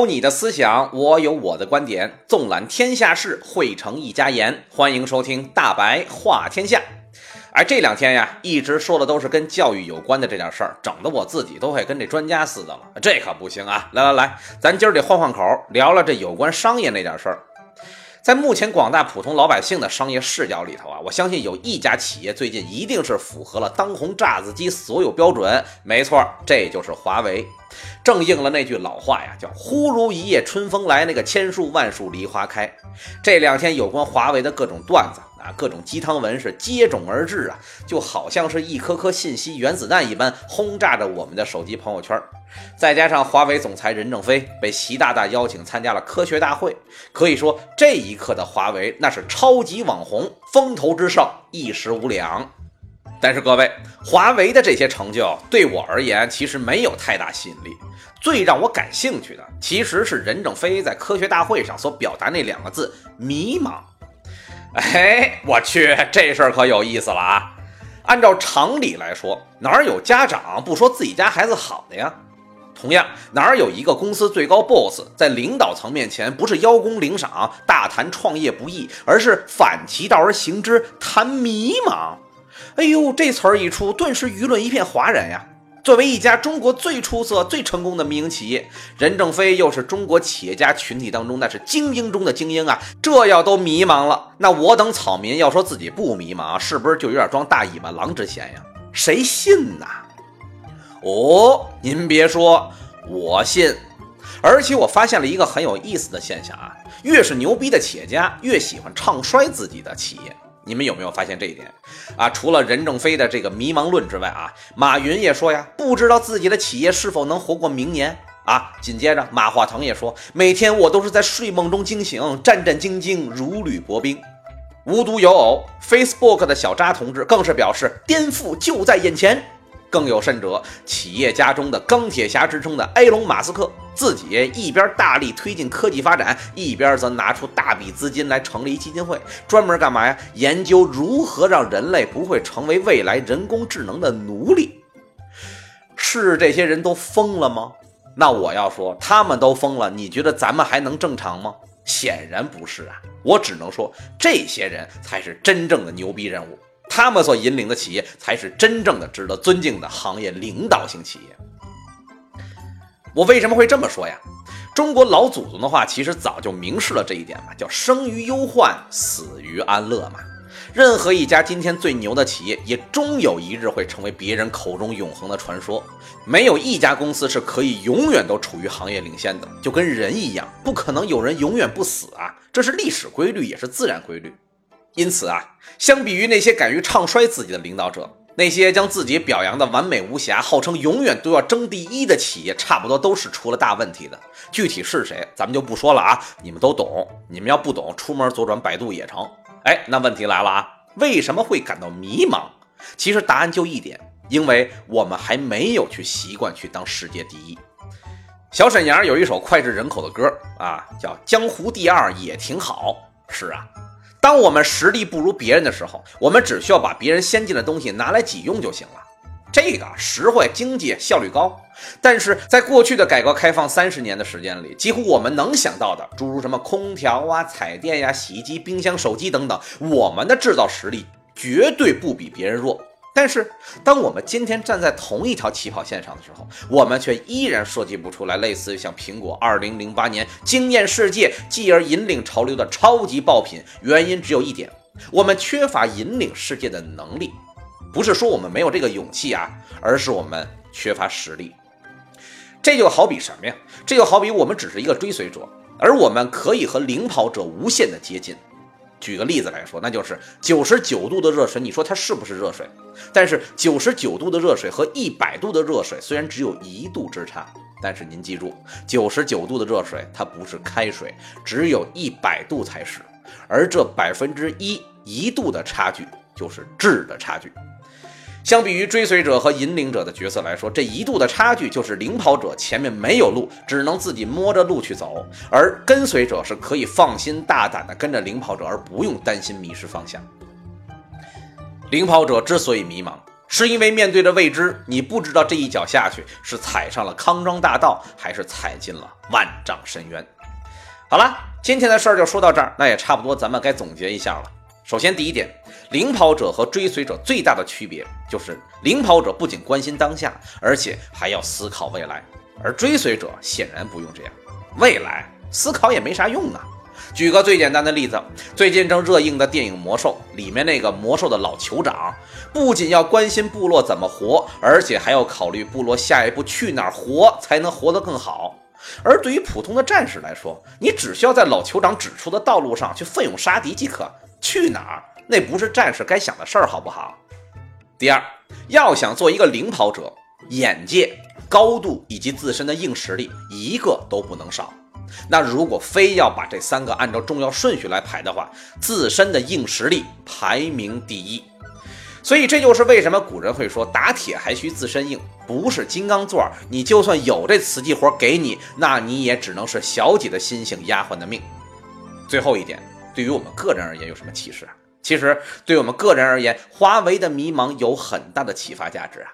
有你的思想，我有我的观点，纵览天下事，汇成一家言。欢迎收听大白话天下。而这两天呀，一直说的都是跟教育有关的这点事儿，整的我自己都快跟这专家似的了。这可不行啊！来来来，咱今儿得换换口，聊聊这有关商业那点事儿。在目前广大普通老百姓的商业视角里头啊，我相信有一家企业最近一定是符合了当红炸子鸡所有标准。没错，这就是华为。正应了那句老话呀，叫“忽如一夜春风来，那个千树万树梨花开”。这两天有关华为的各种段子啊，各种鸡汤文是接踵而至啊，就好像是一颗颗信息原子弹一般轰炸着我们的手机朋友圈。再加上华为总裁任正非被习大大邀请参加了科学大会，可以说这一刻的华为那是超级网红，风头之盛，一时无两。但是各位，华为的这些成就对我而言其实没有太大吸引力。最让我感兴趣的其实是任正非在科学大会上所表达那两个字“迷茫”。哎，我去，这事儿可有意思了啊！按照常理来说，哪有家长不说自己家孩子好的呀？同样，哪有一个公司最高 boss 在领导层面前不是邀功领赏、大谈创业不易，而是反其道而行之，谈迷茫？哎呦，这词儿一出，顿时舆论一片哗然呀！作为一家中国最出色、最成功的民营企业，任正非又是中国企业家群体当中那是精英中的精英啊！这要都迷茫了，那我等草民要说自己不迷茫，是不是就有点装大尾巴狼之嫌呀？谁信呐？哦，您别说，我信。而且我发现了一个很有意思的现象啊，越是牛逼的企业家，越喜欢唱衰自己的企业。你们有没有发现这一点啊？除了任正非的这个迷茫论之外啊，马云也说呀，不知道自己的企业是否能活过明年啊。紧接着，马化腾也说，每天我都是在睡梦中惊醒，战战兢兢，如履薄冰。无独有偶，Facebook 的小扎同志更是表示，颠覆就在眼前。更有甚者，企业家中的钢铁侠之称的埃隆·马斯克，自己一边大力推进科技发展，一边则拿出大笔资金来成立基金会，专门干嘛呀？研究如何让人类不会成为未来人工智能的奴隶。是这些人都疯了吗？那我要说，他们都疯了，你觉得咱们还能正常吗？显然不是啊！我只能说，这些人才是真正的牛逼人物。他们所引领的企业才是真正的值得尊敬的行业领导型企业。我为什么会这么说呀？中国老祖宗的话其实早就明示了这一点嘛，叫生于忧患，死于安乐嘛。任何一家今天最牛的企业，也终有一日会成为别人口中永恒的传说。没有一家公司是可以永远都处于行业领先的，就跟人一样，不可能有人永远不死啊，这是历史规律，也是自然规律。因此啊，相比于那些敢于唱衰自己的领导者，那些将自己表扬的完美无瑕、号称永远都要争第一的企业，差不多都是出了大问题的。具体是谁，咱们就不说了啊，你们都懂。你们要不懂，出门左转百度也成。哎，那问题来了啊，为什么会感到迷茫？其实答案就一点，因为我们还没有去习惯去当世界第一。小沈阳有一首脍炙人口的歌啊，叫《江湖第二也挺好》。是啊。当我们实力不如别人的时候，我们只需要把别人先进的东西拿来己用就行了，这个实惠、经济、效率高。但是在过去的改革开放三十年的时间里，几乎我们能想到的，诸如什么空调啊、彩电呀、洗衣机、冰箱、手机等等，我们的制造实力绝对不比别人弱。但是，当我们今天站在同一条起跑线上的时候，我们却依然设计不出来类似于像苹果2008年惊艳世界，继而引领潮流的超级爆品。原因只有一点：我们缺乏引领世界的能力。不是说我们没有这个勇气啊，而是我们缺乏实力。这就好比什么呀？这就好比我们只是一个追随者，而我们可以和领跑者无限的接近。举个例子来说，那就是九十九度的热水，你说它是不是热水？但是九十九度的热水和一百度的热水虽然只有一度之差，但是您记住，九十九度的热水它不是开水，只有一百度才是，而这百分之一一度的差距就是质的差距。相比于追随者和引领者的角色来说，这一度的差距就是领跑者前面没有路，只能自己摸着路去走，而跟随者是可以放心大胆的跟着领跑者，而不用担心迷失方向。领跑者之所以迷茫，是因为面对着未知，你不知道这一脚下去是踩上了康庄大道，还是踩进了万丈深渊。好了，今天的事儿就说到这儿，那也差不多，咱们该总结一下了。首先，第一点，领跑者和追随者最大的区别就是，领跑者不仅关心当下，而且还要思考未来，而追随者显然不用这样，未来思考也没啥用啊。举个最简单的例子，最近正热映的电影《魔兽》里面那个魔兽的老酋长，不仅要关心部落怎么活，而且还要考虑部落下一步去哪儿活才能活得更好。而对于普通的战士来说，你只需要在老酋长指出的道路上去奋勇杀敌即可。去哪儿，那不是战士该想的事儿，好不好？第二，要想做一个领跑者，眼界、高度以及自身的硬实力，一个都不能少。那如果非要把这三个按照重要顺序来排的话，自身的硬实力排名第一。所以这就是为什么古人会说打铁还需自身硬，不是金刚钻，你就算有这瓷器活给你，那你也只能是小姐的心性丫鬟的命。最后一点，对于我们个人而言有什么启示啊？其实对我们个人而言，华为的迷茫有很大的启发价值啊。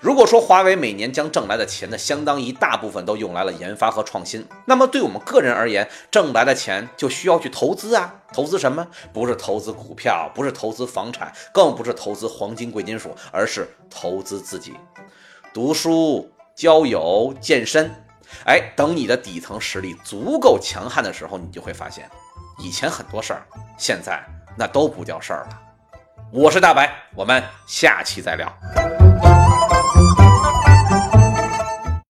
如果说华为每年将挣来的钱的相当一大部分都用来了研发和创新，那么对我们个人而言，挣来的钱就需要去投资啊。投资什么？不是投资股票，不是投资房产，更不是投资黄金贵金属，而是投资自己，读书、交友、健身。哎，等你的底层实力足够强悍的时候，你就会发现，以前很多事儿，现在那都不叫事儿了。我是大白，我们下期再聊。